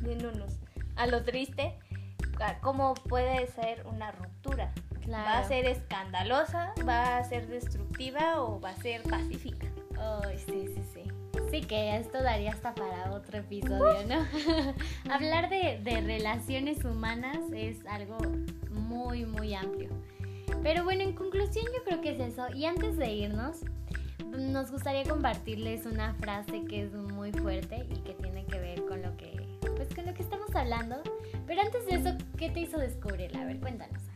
viéndonos a lo triste, cómo puede ser una ruptura. ¿Va a ser escandalosa? ¿Va a ser destructiva o va a ser pacífica? Ay, sí, sí, sí. Sí, que esto daría hasta para otro episodio, ¿no? Hablar de, de relaciones humanas es algo muy, muy amplio. Pero bueno, en conclusión yo creo que es eso. Y antes de irnos, nos gustaría compartirles una frase que es muy fuerte y que tiene que ver con lo que, pues, con lo que estamos hablando. Pero antes de eso, ¿qué te hizo descubrirla? A ver, cuéntanos.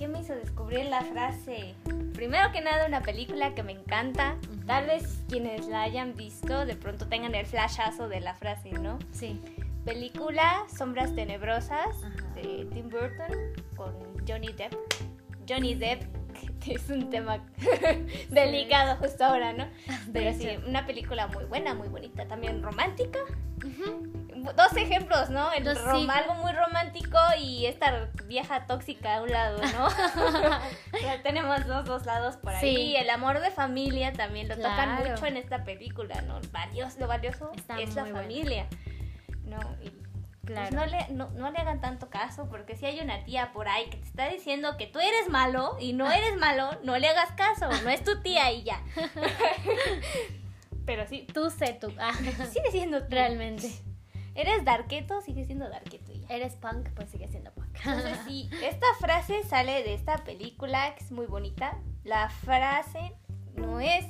¿Qué me hizo descubrir la frase? Primero que nada, una película que me encanta. Tal vez quienes la hayan visto de pronto tengan el flashazo de la frase, ¿no? Sí. Película Sombras Tenebrosas de Tim Burton con Johnny Depp. Johnny Depp, que es un tema delicado justo ahora, ¿no? Pero sí, una película muy buena, muy bonita, también romántica. Dos ejemplos, ¿no? El algo muy romántico y esta vieja tóxica a un lado, ¿no? tenemos dos, dos lados por ahí. Sí. el amor de familia también lo tocan mucho en esta película, ¿no? lo valioso es la familia, ¿no? Y pues no, le, no, le hagan tanto caso, porque si hay una tía por ahí que te está diciendo que tú eres malo y no eres malo, no le hagas caso, no es tu tía y ya. Pero sí. Tú sé tú. Ah. Sigue siendo Realmente. Eres darketo, sigue siendo darketo ya. Eres punk, pues sigue siendo punk. Entonces sí, esta frase sale de esta película que es muy bonita. La frase no es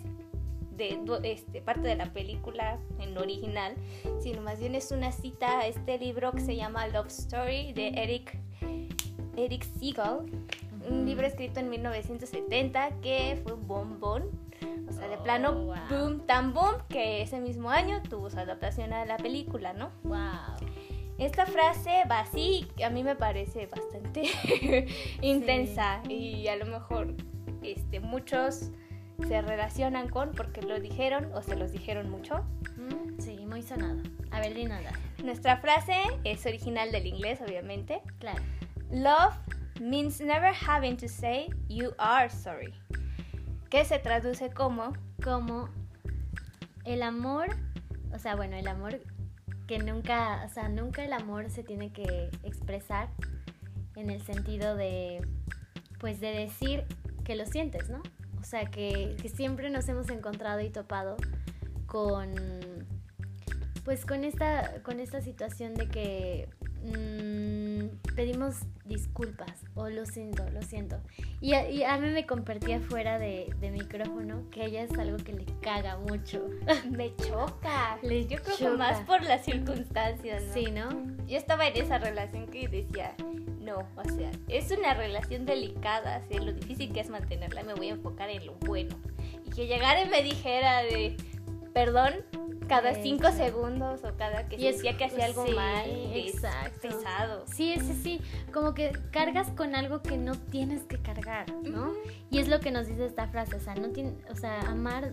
de este, parte de la película en original, sino más bien es una cita a este libro que se llama Love Story de Eric, Eric Siegel, un libro escrito en 1970 que fue un bombón. O sea, de Oh, plano, wow. boom, tan boom, que ese mismo año tuvo su adaptación a la película, ¿no? Wow. Esta frase va así, a mí me parece bastante intensa y a lo mejor este, muchos se relacionan con porque lo dijeron o se los dijeron mucho. Mm, Sí, muy sonado. A ver, nada. Nuestra frase es original del inglés, obviamente. Claro. Love means never having to say you are sorry, que se traduce como Como el amor, o sea, bueno, el amor que nunca, o sea, nunca el amor se tiene que expresar en el sentido de, pues, de decir que lo sientes, ¿no? O sea, que, que siempre nos hemos encontrado y topado con, pues, con esta, con esta situación de que mm, pedimos disculpas o lo siento, lo siento. Y y a mí me compartía fuera de, de micrófono que ella es algo que le caga mucho. me choca. Le Yo creo que más por las circunstancias, ¿no? Sí, ¿no? Yo estaba en esa relación que decía, no, o sea, es una relación delicada, lo difícil que es mantenerla, me voy a enfocar en lo bueno. Y que llegara y me dijera de, perdón, cada cinco segundos o cada que Y es- decía que hacía algo sí, mal, es exacto. pesado. Sí, sí, sí. Como que cargas con algo que no tienes que cargar, ¿no? Y es lo que nos dice esta frase, o sea, no tiene, o sea, amar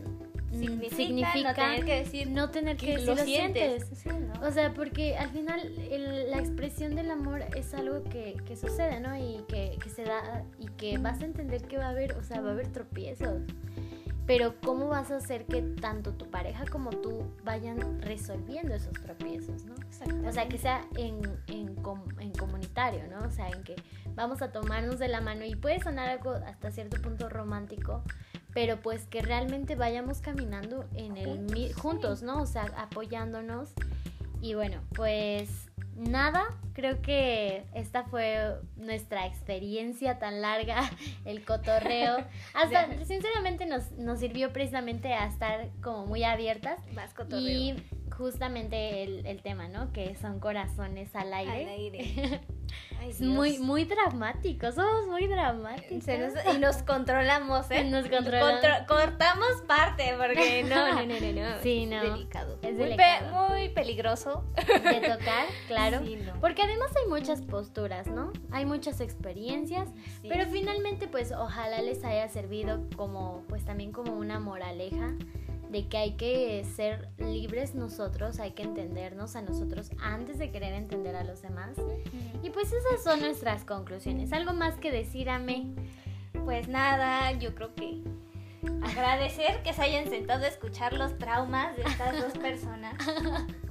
mm, Significa, significa no tener que decir no tener que que decir lo lo sientes. sientes. Sí, ¿no? O sea, porque al final el- la expresión del amor es algo que, que sucede, ¿no? Y que, que se da y que vas a entender que va a haber, o sea, va a haber tropiezos. Pero ¿cómo vas a hacer que tanto tu pareja como tú vayan resolviendo esos tropiezos, ¿no? O sea, que sea en, en, com- en comunitario, ¿no? O sea, en que vamos a tomarnos de la mano y puede sonar algo hasta cierto punto romántico, pero pues que realmente vayamos caminando en el juntos, ¿no? O sea, apoyándonos. Y bueno, pues nada, creo que esta fue nuestra experiencia tan larga, el cotorreo. Hasta, sinceramente nos, nos sirvió precisamente a estar como muy abiertas Más cotorreo. y justamente el, el tema, ¿no? Que son corazones al aire. Al aire. Ay, Es Dios. muy, muy dramático, somos muy dramáticos. Nos- y nos controlamos, ¿eh? Nos controlamos. Contro- cortamos parte porque no, no, no, no, no. Sí, es no. delicado. Es muy, delicado. muy peligroso. de tocar, claro. Sí, no. Porque además hay muchas posturas, ¿no? Hay muchas experiencias, Sí. pero finalmente pues ojalá les haya servido como pues también como una moraleja de que hay que ser libres nosotros, hay que entendernos a nosotros antes de querer entender a los demás. Y pues esas son nuestras conclusiones. Algo más que decir, Ame. Pues nada, yo creo que agradecer que se hayan sentado a escuchar los traumas de estas dos personas,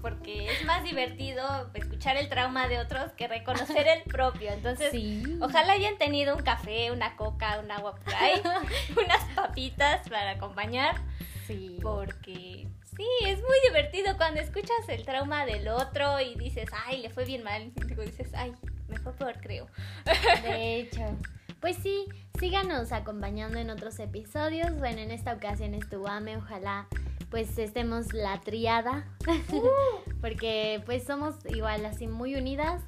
porque es más divertido escuchar el trauma de otros que reconocer el propio. Entonces, Sí. ojalá hayan tenido un café, una coca, un agua por ahí, unas papitas para acompañar, Sí. porque sí, es muy divertido cuando escuchas el trauma del otro y dices, ay, le fue bien mal, y luego dices, ay, me fue peor, creo. De hecho, pues sí, síganos acompañando en otros episodios. Bueno, en esta ocasión estuvo Ame, ojalá pues estemos la triada, porque pues somos igual así muy unidas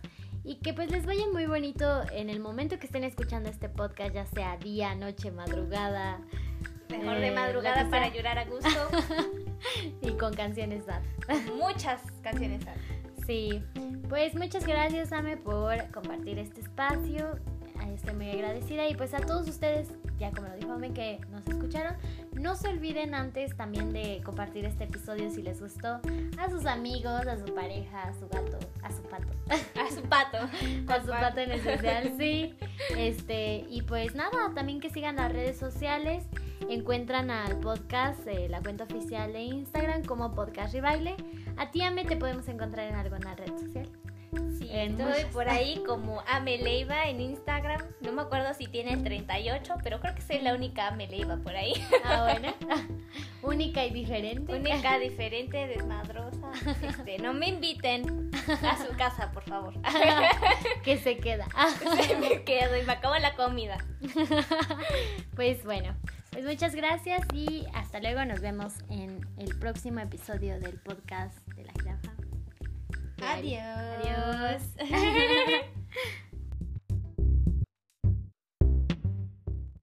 y que pues les vaya muy bonito en el momento que estén escuchando este podcast, ya sea día, noche, madrugada Mejor Eh, de lo madrugada para llorar a gusto. y con canciones sad. Muchas canciones. sad. Sí, pues muchas gracias Ame por compartir este espacio. Estoy muy agradecida y pues a todos ustedes, ya como lo dijo Ame, que nos escucharon, no se olviden antes también de compartir este episodio si les gustó a sus amigos, a su pareja, a su gato, a su pato, A su pato. a su pato en especial, sí. Este, y pues nada, también que sigan las redes sociales. Encuentran al podcast, eh, la cuenta oficial de Instagram como Podcast Ribaile. A ti, Ame, te podemos encontrar en alguna red social. Sí, En estoy muchas. por ahí como Ameleiva en Instagram. No me acuerdo si tiene 38, pero creo que soy la única Ameleiva por ahí. Ah, bueno. Única y diferente. Única, diferente, desmadrosa. Este, no me inviten a su casa, por favor. que se queda. Se me quedo y me acabo la comida. Pues bueno, Pues muchas gracias y hasta luego. Nos vemos en el próximo episodio del podcast de la jirafa. Adiós.